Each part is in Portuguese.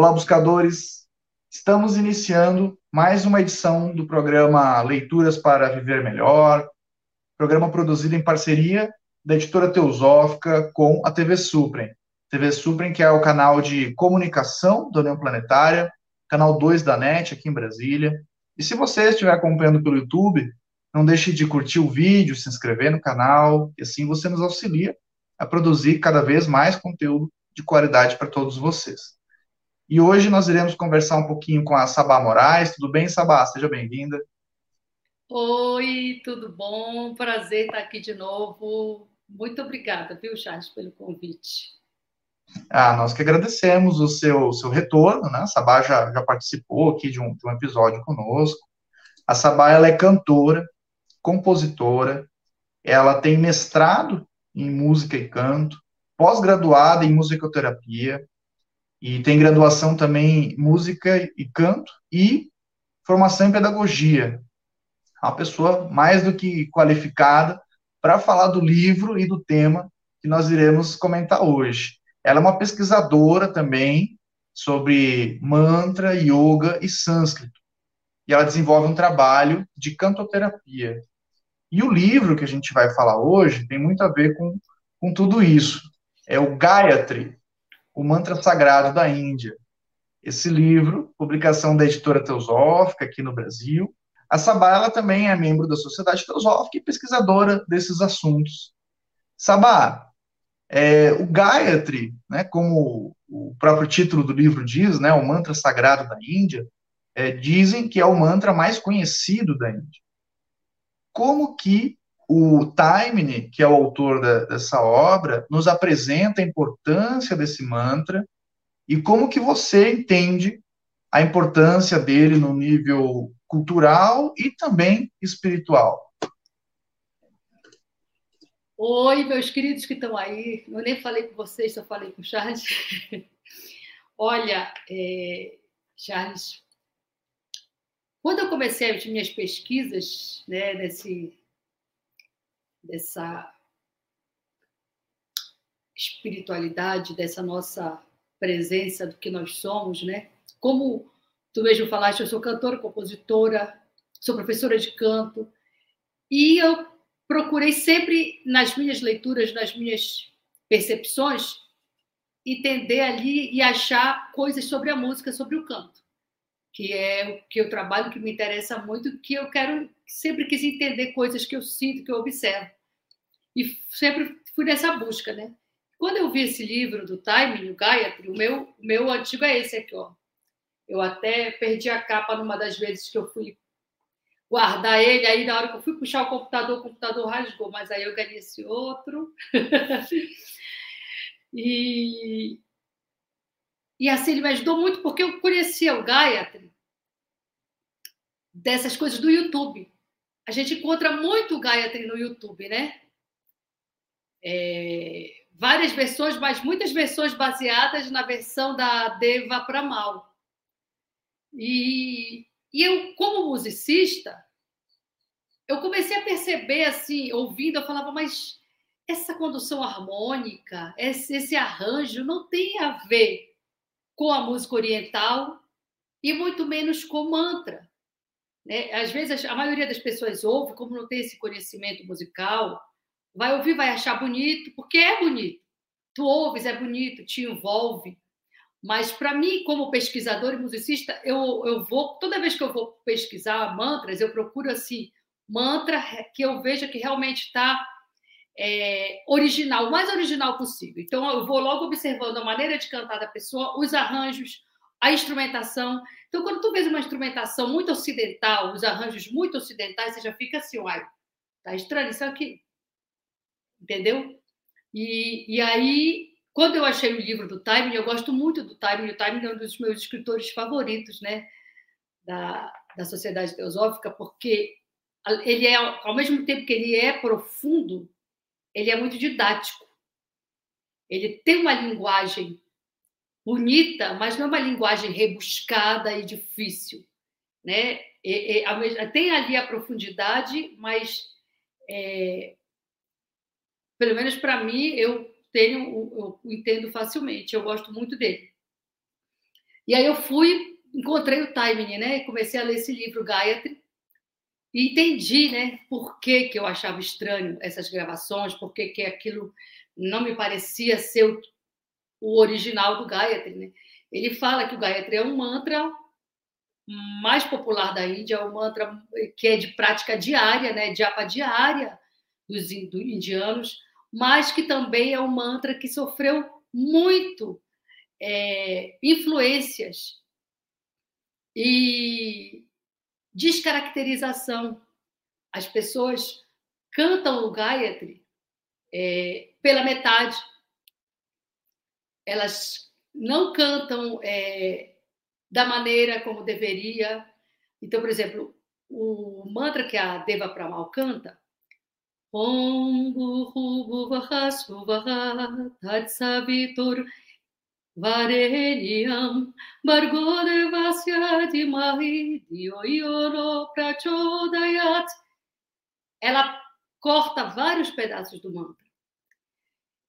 Olá, buscadores! Estamos iniciando mais uma edição do programa Leituras para Viver Melhor, programa produzido em parceria da editora Teosófica com a TV Suprem. TV Suprem, que é o canal de comunicação da União Planetária, canal 2 da NET aqui em Brasília. E se você estiver acompanhando pelo YouTube, não deixe de curtir o vídeo, se inscrever no canal, e assim você nos auxilia a produzir cada vez mais conteúdo de qualidade para todos vocês. E hoje nós iremos conversar um pouquinho com a Sabá Moraes. Tudo bem, Sabá? Seja bem-vinda. Oi, tudo bom? Prazer estar aqui de novo. Muito obrigada, viu, Charles, pelo convite. Ah, nós que agradecemos o seu, seu retorno, né? A Sabá já, já participou aqui de um, de um episódio conosco. A Sabá, ela é cantora, compositora, ela tem mestrado em música e canto, pós-graduada em musicoterapia, e tem graduação também em música e canto e formação em pedagogia. Uma pessoa mais do que qualificada para falar do livro e do tema que nós iremos comentar hoje. Ela é uma pesquisadora também sobre mantra, yoga e sânscrito. E ela desenvolve um trabalho de cantoterapia. E o livro que a gente vai falar hoje tem muito a ver com, com tudo isso. É o Gayatri, o Mantra Sagrado da Índia. Esse livro, publicação da editora Teosófica aqui no Brasil. A Sabá ela também é membro da Sociedade Teosófica e pesquisadora desses assuntos. Sabá, é, o Gayatri, né, como o próprio título do livro diz, né, o mantra sagrado da Índia, é, dizem que é o mantra mais conhecido da Índia. Como que o Taimini, que é o autor da, dessa obra, nos apresenta a importância desse mantra e como que você entende a importância dele no nível cultural e também espiritual. Oi, meus queridos que estão aí. Eu nem falei com vocês, só falei com o Charles. Olha, é, Charles, quando eu comecei as minhas pesquisas né, nesse, dessa espiritualidade, dessa nossa presença do que nós somos, né? Como tu mesmo falaste, eu sou cantora, compositora, sou professora de canto, e eu procurei sempre nas minhas leituras, nas minhas percepções, entender ali e achar coisas sobre a música, sobre o canto, que é o que eu trabalho, que me interessa muito, que eu quero sempre quis entender coisas que eu sinto, que eu observo. E sempre fui nessa busca, né? Quando eu vi esse livro do Timing, o Gayatri, o meu, meu antigo é esse aqui, ó. Eu até perdi a capa numa das vezes que eu fui guardar ele, aí na hora que eu fui puxar o computador, o computador rasgou, mas aí eu ganhei esse outro. e, e assim, ele me ajudou muito, porque eu conhecia o Gayatri dessas coisas do YouTube. A gente encontra muito o Gayatri no YouTube, né? É, várias versões, mas muitas versões baseadas na versão da Deva Pramal. E, e eu, como musicista, eu comecei a perceber, assim, ouvindo, eu falava, mas essa condução harmônica, esse, esse arranjo não tem a ver com a música oriental e muito menos com mantra. Né? Às vezes, a maioria das pessoas ouve, como não tem esse conhecimento musical, vai ouvir, vai achar bonito, porque é bonito. Tu ouves, é bonito, te envolve. Mas para mim, como pesquisador e musicista, eu, eu vou toda vez que eu vou pesquisar mantras, eu procuro assim mantra que eu veja que realmente está é, original, o mais original possível. Então eu vou logo observando a maneira de cantar da pessoa, os arranjos, a instrumentação. Então quando tu vês uma instrumentação muito ocidental, os arranjos muito ocidentais, você já fica assim, uai, tá estranho isso aqui, entendeu? E, e aí quando eu achei o livro do Time, eu gosto muito do Time, o Time é um dos meus escritores favoritos, né, da, da Sociedade Teosófica, porque ele é, ao mesmo tempo que ele é profundo, ele é muito didático. Ele tem uma linguagem bonita, mas não é uma linguagem rebuscada e difícil, né? E, e, tem ali a profundidade, mas é, pelo menos para mim eu tenho, eu entendo facilmente, eu gosto muito dele. E aí eu fui, encontrei o timing, né? Comecei a ler esse livro, Gayatri, e entendi, né, por que, que eu achava estranho essas gravações, por que, que aquilo não me parecia ser o, o original do Gayatri, né? Ele fala que o Gayatri é um mantra mais popular da Índia, é um mantra que é de prática diária, né, japa diária dos indianos, mas que também é um mantra que sofreu muito é, influências e descaracterização. As pessoas cantam o Gayatri é, pela metade. Elas não cantam é, da maneira como deveria. Então, por exemplo, o mantra que a Deva Pramal canta, Om Guru Bhuvaha Suvaha Tatsavitur Vareniam Bargo Devasya Dimahi Dioyono Prachodayat. Ela corta vários pedaços do mantra.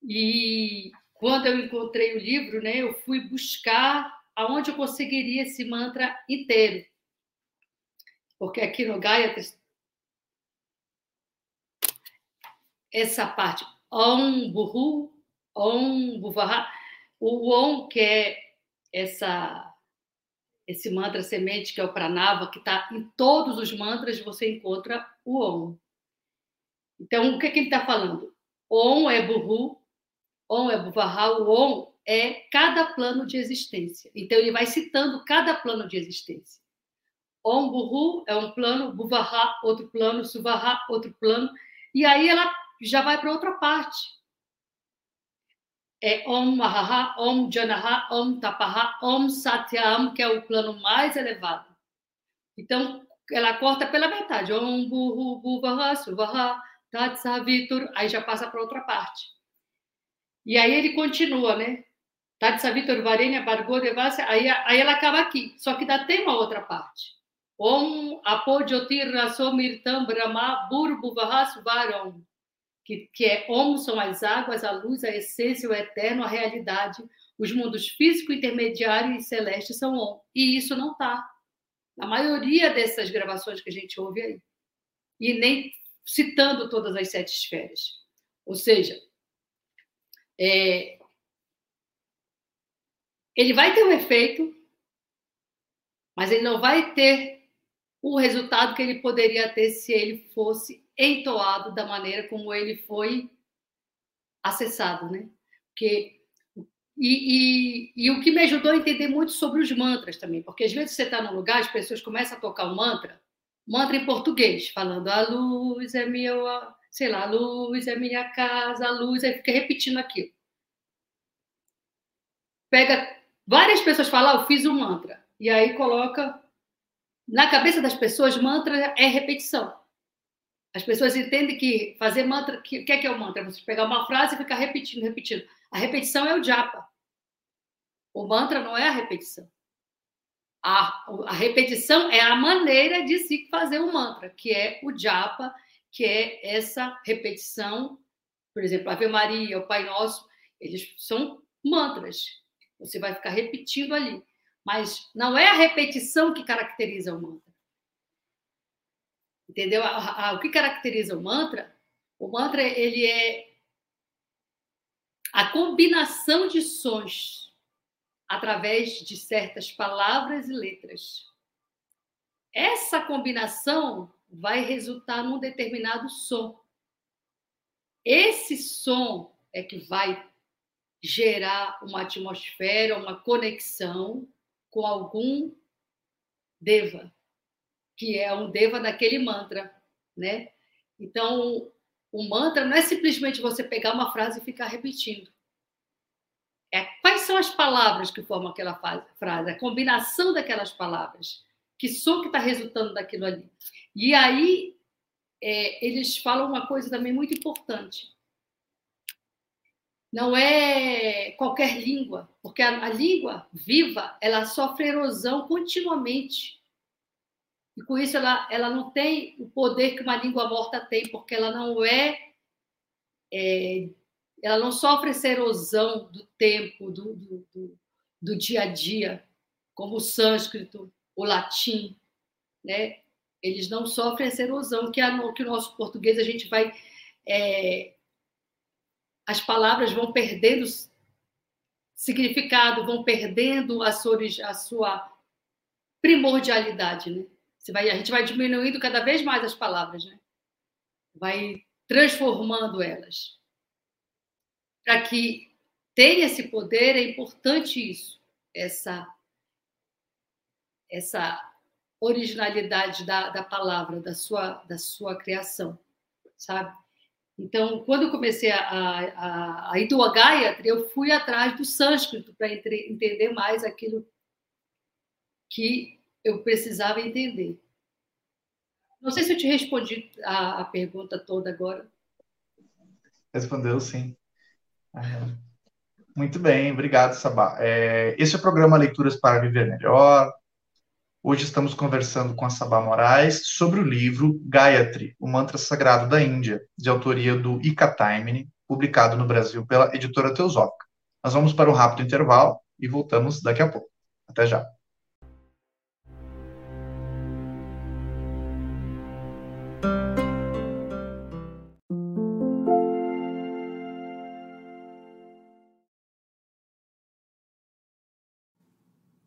E quando eu encontrei o livro, né, eu fui buscar aonde eu conseguiria esse mantra inteiro. Porque aqui no Gayatri, essa parte, Om Buhu, Om Buvaha, o Om, que é essa esse mantra semente, que é o Pranava, que está em todos os mantras, você encontra o Om. Então, o que, é que ele está falando? Om é Buhu, Om é Buvaha, o Om é cada plano de existência. Então, ele vai citando cada plano de existência. Om Burru é um plano, Buvaha, outro plano, Suvaha, outro plano. E aí ela já vai para outra parte. É Om Mahaha, Om Janaha, Om Tapaha, Om Satyam, que é o plano mais elevado. Então, ela corta pela metade. Om Burru, Buvaha, Suvaha, Tatsavitur. Aí já passa para outra parte. E aí ele continua, né? Tatsa Vitor Varenia Bargô Devassa, aí, aí ela acaba aqui. Só que ainda tem uma outra parte. Om Apodjotir Rasomirtam Brahma Burbu Vahasu Varam. Que, que é Om são as águas, a luz, a essência, o eterno, a realidade. Os mundos físico, intermediário e celeste são Om. E isso não está. Na maioria dessas gravações que a gente ouve aí. E nem citando todas as sete esferas. Ou seja, é, ele vai ter um efeito, mas ele não vai ter o resultado que ele poderia ter se ele fosse entoado da maneira como ele foi acessado, né? Porque e, e, e, o que me ajudou a entender muito sobre os mantras também, porque às vezes você está num lugar, as pessoas começam a tocar um mantra, mantra em português, falando a luz é meu, sei lá, a luz é minha casa, a luz, aí fica repetindo aquilo. Pega Várias pessoas falam, ah, eu fiz um mantra. E aí coloca. Na cabeça das pessoas, mantra é repetição. As pessoas entendem que fazer mantra. O que, é que é o mantra? Você pegar uma frase e ficar repetindo, repetindo. A repetição é o japa. O mantra não é a repetição. A, a repetição é a maneira de se fazer o um mantra, que é o japa, que é essa repetição. Por exemplo, Ave Maria, o Pai Nosso, eles são mantras você vai ficar repetindo ali. Mas não é a repetição que caracteriza o mantra. Entendeu? O que caracteriza o mantra? O mantra ele é a combinação de sons através de certas palavras e letras. Essa combinação vai resultar num determinado som. Esse som é que vai gerar uma atmosfera, uma conexão com algum deva, que é um deva daquele mantra, né? Então, o mantra não é simplesmente você pegar uma frase e ficar repetindo. É quais são as palavras que formam aquela frase, a combinação daquelas palavras, que som que está resultando daquilo ali. E aí é, eles falam uma coisa também muito importante não é qualquer língua, porque a, a, língua viva ela sofre erosão continuamente. E com isso ela, ela não tem o poder que uma língua morta tem, porque ela não é, é ela não sofre essa erosão do tempo, do, do, do, do dia a dia, como o sânscrito, o latim, né? Eles não sofrem essa erosão que, a, que o nosso português a gente vai. É, as palavras vão perdendo significado, vão perdendo a sua, a sua primordialidade, né? Você vai, a gente vai diminuindo cada vez mais as palavras, né? Vai transformando elas. Para que tenha esse poder, é importante isso, essa, essa originalidade da, da palavra, da sua, da sua criação, sabe? Então, quando eu comecei a, a, a ir do Gayatri, eu fui atrás do sânscrito para entender mais aquilo que eu precisava entender. Não sei se eu te respondi a, a pergunta toda agora. Respondeu sim. É. Muito bem, obrigado, Sabá. É, esse é o programa Leituras para Viver Melhor. Hoje estamos conversando com a Sabá Moraes sobre o livro Gayatri, o mantra sagrado da Índia, de autoria do Ika Taimini, publicado no Brasil pela editora Teosófica. Nós vamos para um rápido intervalo e voltamos daqui a pouco. Até já.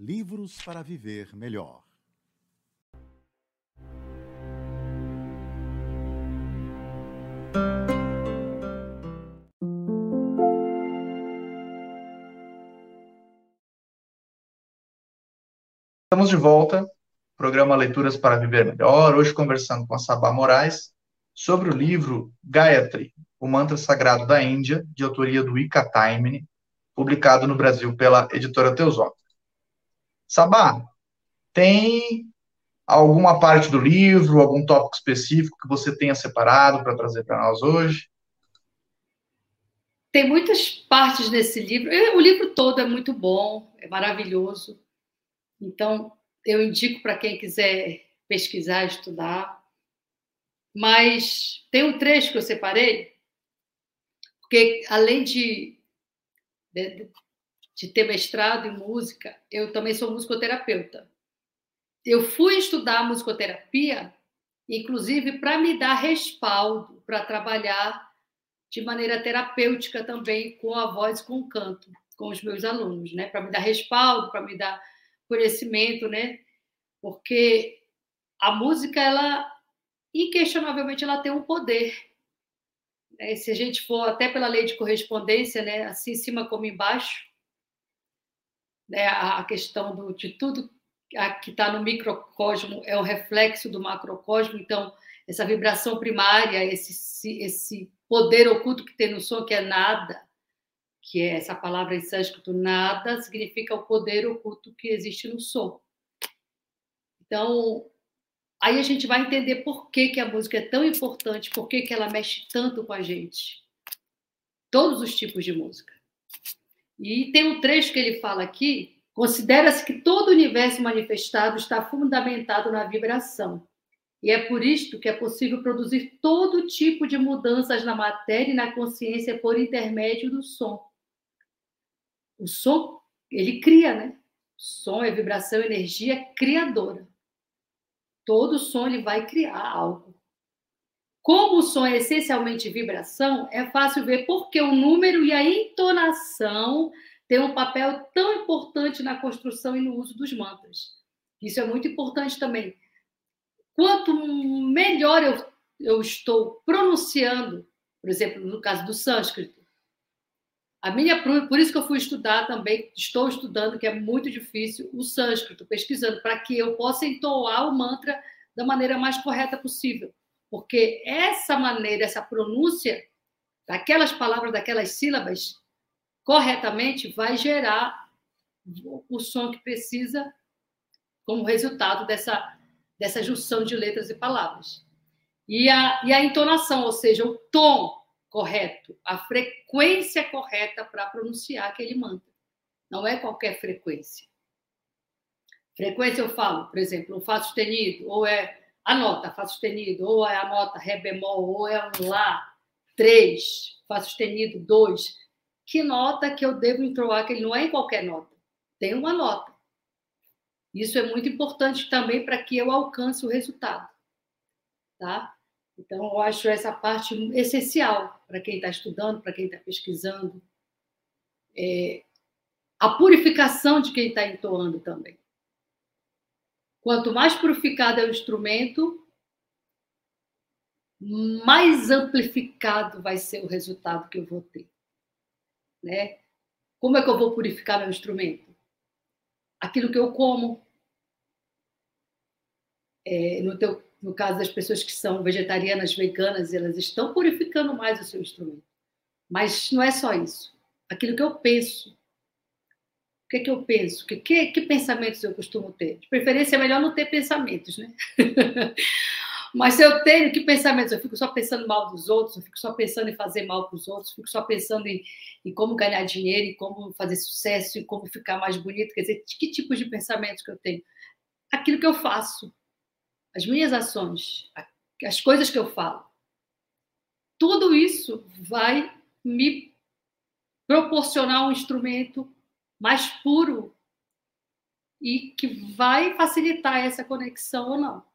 Livros para Viver Melhor. Estamos de volta, programa Leituras para Viver Melhor, hoje conversando com a Sabá Moraes sobre o livro Gayatri, o mantra sagrado da Índia, de autoria do Ika Taimini, publicado no Brasil pela editora Teosófica. Sabá, tem alguma parte do livro, algum tópico específico que você tenha separado para trazer para nós hoje? Tem muitas partes desse livro. O livro todo é muito bom, é maravilhoso. Então, eu indico para quem quiser pesquisar, estudar. Mas tem um trecho que eu separei, porque além de, de, de ter mestrado em música, eu também sou musicoterapeuta. Eu fui estudar musicoterapia, inclusive para me dar respaldo para trabalhar de maneira terapêutica também com a voz com o canto, com os meus alunos, né? Para me dar respaldo, para me dar conhecimento, né? Porque a música, ela inquestionavelmente ela tem um poder. Né? Se a gente for até pela lei de correspondência, né, assim em cima como embaixo, né, a questão do, de tudo que está no microcosmo é o reflexo do macrocosmo, então essa vibração primária, esse, esse poder oculto que tem no som, que é nada, que é essa palavra em sânscrito, nada, significa o poder oculto que existe no som. Então, aí a gente vai entender por que, que a música é tão importante, por que, que ela mexe tanto com a gente. Todos os tipos de música. E tem um trecho que ele fala aqui: considera-se que todo o universo manifestado está fundamentado na vibração. E é por isto que é possível produzir todo tipo de mudanças na matéria e na consciência por intermédio do som. O som, ele cria, né? Som é vibração, energia criadora. Todo som ele vai criar algo. Como o som é essencialmente vibração, é fácil ver porque o número e a entonação têm um papel tão importante na construção e no uso dos mantras. Isso é muito importante também. Quanto melhor eu eu estou pronunciando, por exemplo, no caso do sânscrito, a minha, por isso que eu fui estudar também, estou estudando, que é muito difícil, o sânscrito, pesquisando, para que eu possa entoar o mantra da maneira mais correta possível. Porque essa maneira, essa pronúncia daquelas palavras, daquelas sílabas, corretamente, vai gerar o som que precisa como resultado dessa, dessa junção de letras e palavras. E a, e a entonação, ou seja, o tom correto, a frequência correta para pronunciar aquele mantra. Não é qualquer frequência. Frequência eu falo, por exemplo, um Fá sustenido, ou é a nota Fá sustenido, ou é a nota Ré bemol, ou é um Lá, três, Fá sustenido, dois. Que nota que eu devo entoar? Que ele não é em qualquer nota. Tem uma nota. Isso é muito importante também para que eu alcance o resultado. Tá? Então, eu acho essa parte essencial para quem está estudando, para quem está pesquisando. É, a purificação de quem está entoando também. Quanto mais purificado é o instrumento, mais amplificado vai ser o resultado que eu vou ter. Né? Como é que eu vou purificar meu instrumento? Aquilo que eu como. É, no teu no caso das pessoas que são vegetarianas, veganas, elas estão purificando mais o seu instrumento. Mas não é só isso. Aquilo que eu penso. O que, é que eu penso? Que, que, que pensamentos eu costumo ter? De preferência, é melhor não ter pensamentos, né? Mas se eu tenho, que pensamentos? Eu fico só pensando mal dos outros, eu fico só pensando em fazer mal para os outros, fico só pensando em, em, como ganhar dinheiro, em como fazer sucesso, em como ficar mais bonito. Quer dizer, que tipos de pensamentos que eu tenho? Aquilo que eu faço as minhas ações, as coisas que eu falo, tudo isso vai me proporcionar um instrumento mais puro e que vai facilitar essa conexão ou não,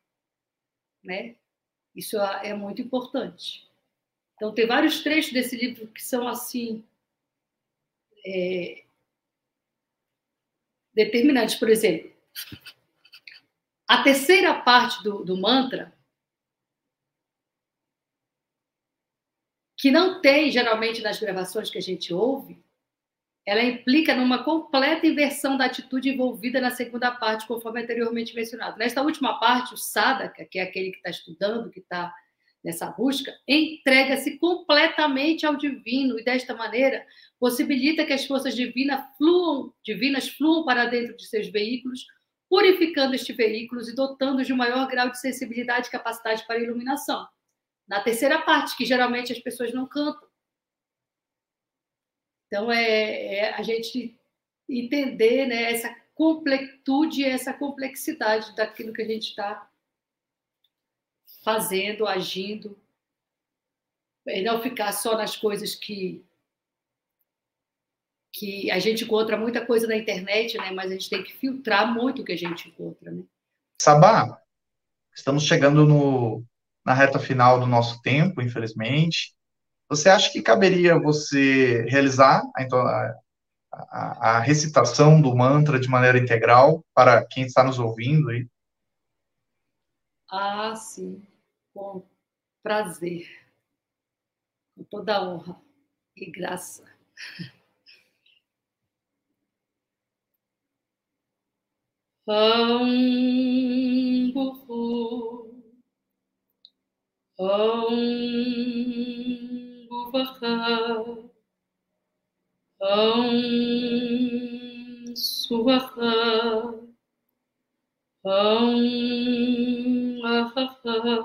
né? Isso é muito importante. Então tem vários trechos desse livro que são assim é, determinantes, por exemplo. A terceira parte do, do mantra, que não tem geralmente nas gravações que a gente ouve, ela implica numa completa inversão da atitude envolvida na segunda parte, conforme anteriormente mencionado. Nesta última parte, o sadhaka, que é aquele que está estudando, que está nessa busca, entrega-se completamente ao divino e desta maneira possibilita que as forças divinas fluam, divinas fluam para dentro de seus veículos purificando este veículo e dotando de um maior grau de sensibilidade e capacidade para iluminação. Na terceira parte, que geralmente as pessoas não cantam. Então, é, é a gente entender né, essa completude, essa complexidade daquilo que a gente está fazendo, agindo, e não ficar só nas coisas que que a gente encontra muita coisa na internet, né? Mas a gente tem que filtrar muito o que a gente encontra, né? Sabá, estamos chegando no, na reta final do nosso tempo, infelizmente. Você acha que caberia você realizar a, a, a recitação do mantra de maneira integral para quem está nos ouvindo aí? Ah, sim. Com prazer. Com toda honra e graça. Om Buhu Om Buvaha Om Suvaha Om Ahaha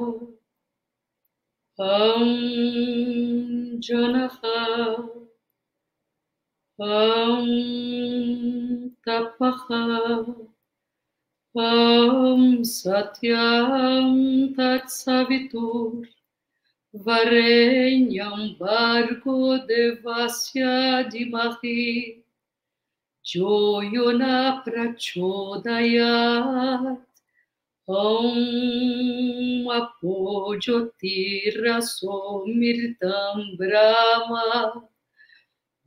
Om Janaha Om Tapaha Om Satyam Tat Varenyam Bargo Devasya Dimahi Joyona Prachodayat Om Apojotira Somirtam Brahma.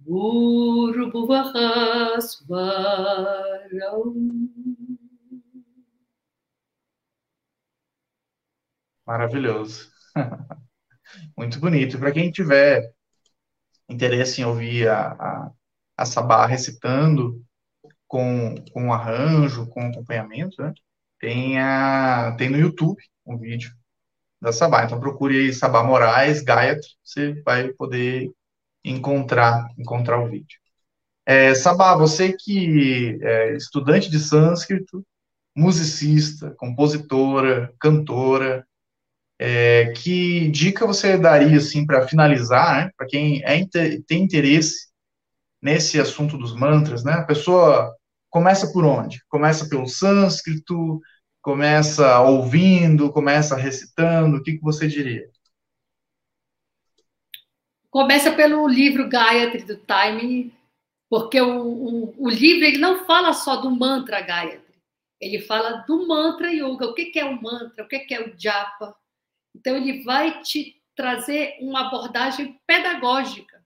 Bhurbhuvahasvaram Maravilhoso. Muito bonito. Para quem tiver interesse em ouvir a, a, a Sabá recitando com, com arranjo, com acompanhamento, né? tem, a, tem no YouTube um vídeo da Sabá. Então procure aí Sabá Moraes, Gayatri, você vai poder encontrar, encontrar o vídeo. É, Sabá, você que é estudante de sânscrito, musicista, compositora, cantora, é, que dica você daria assim para finalizar, né, para quem é, tem interesse nesse assunto dos mantras, né? A pessoa começa por onde? Começa pelo sânscrito, começa ouvindo, começa recitando, o que, que você diria? Começa pelo livro Gayatri do Time, porque o, o, o, livro ele não fala só do mantra Gayatri, ele fala do mantra yoga, o que, que é o mantra, o que, que é o japa. Então ele vai te trazer uma abordagem pedagógica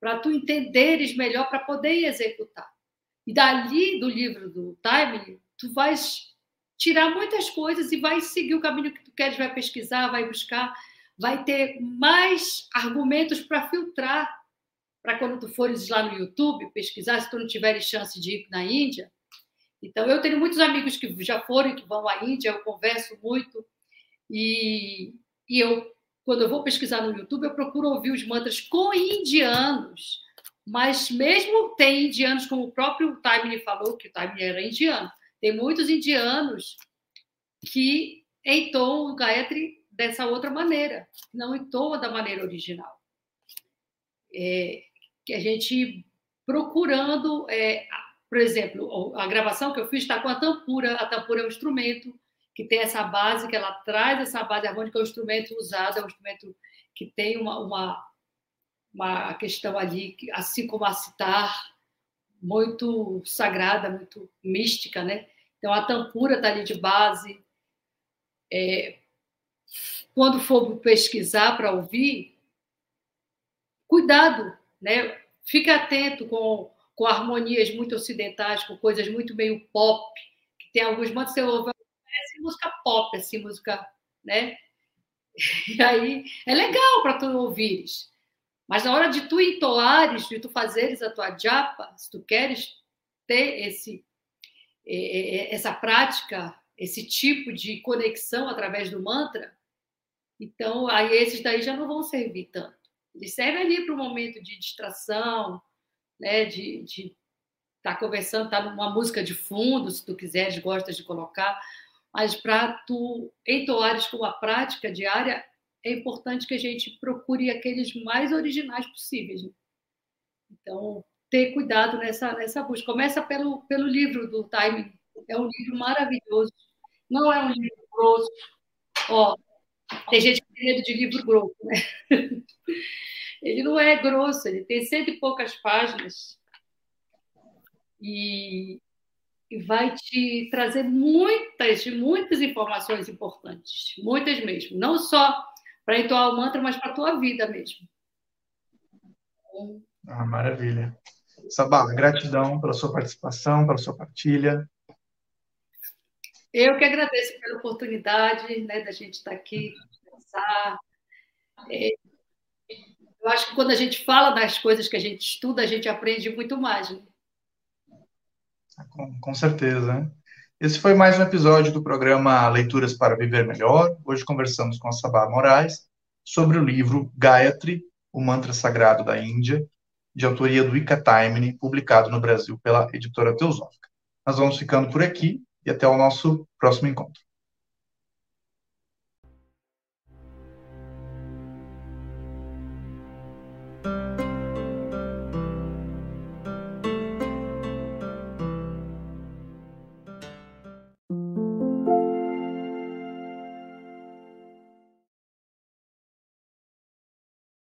para tu entenderes melhor para poder executar. E dali do livro do Time, tu vais tirar muitas coisas e vai seguir o caminho que tu queres, vai pesquisar, vai buscar, vai ter mais argumentos para filtrar para quando tu fores lá no YouTube pesquisar, se tu não tiveres chance de ir na Índia. Então, eu tenho muitos amigos que já foram e que vão à Índia, eu converso muito e, e eu, quando eu vou pesquisar no YouTube, eu procuro ouvir os mantras com indianos, mas mesmo tem indianos, como o próprio Taimini falou, que o Taimini era indiano, tem muitos indianos que entoam o Gayatri dessa outra maneira, não entoa da maneira original. É, que a gente procurando, é, por exemplo, a gravação que eu fiz está com a tampura. A tampura é um instrumento que tem essa base, que ela traz essa base harmônica, é um instrumento usado, é um instrumento que tem uma, uma, uma questão ali, assim como a citar, muito sagrada, muito mística, né? Então a tampura está ali de base. É, quando for pesquisar para ouvir, cuidado, né? Fique atento com, com harmonias muito ocidentais, com coisas muito meio pop, que tem alguns momentos você ouve parece música pop, assim, música, né? E aí é legal para tu ouvires. Mas na hora de tu entoares, de tu fazeres a tua japa, se tu queres ter esse, essa prática, esse tipo de conexão através do mantra, então aí esses daí já não vão servir tanto. Eles servem ali para o momento de distração, né, de estar tá conversando, estar tá numa música de fundo, se tu quiseres, gostas de colocar, mas para tu entoares com a prática diária, é importante que a gente procure aqueles mais originais possíveis. Né? Então, ter cuidado nessa, nessa busca. Começa pelo, pelo livro do Time. É um livro maravilhoso. Não é um livro grosso. Ó, tem gente que tem medo de livro grosso, né? Ele não é grosso, ele tem cento e poucas páginas. E, e vai te trazer muitas, muitas informações importantes. Muitas mesmo. Não só para entoar o mantra, mas para a tua vida mesmo. Ah, maravilha. Sabá, gratidão pela sua participação, pela sua partilha. Eu que agradeço pela oportunidade né, da gente estar aqui, conversar. É, eu acho que quando a gente fala das coisas que a gente estuda, a gente aprende muito mais. Né? Com, certeza. Esse foi mais um episódio do programa Leituras para Viver Melhor. Hoje conversamos com a Sabá Moraes sobre o livro Gayatri, o Mantra Sagrado da Índia, de autoria do Ika Taimini, publicado no Brasil pela editora Teosófica. Nós vamos ficando por aqui e até o nosso próximo encontro.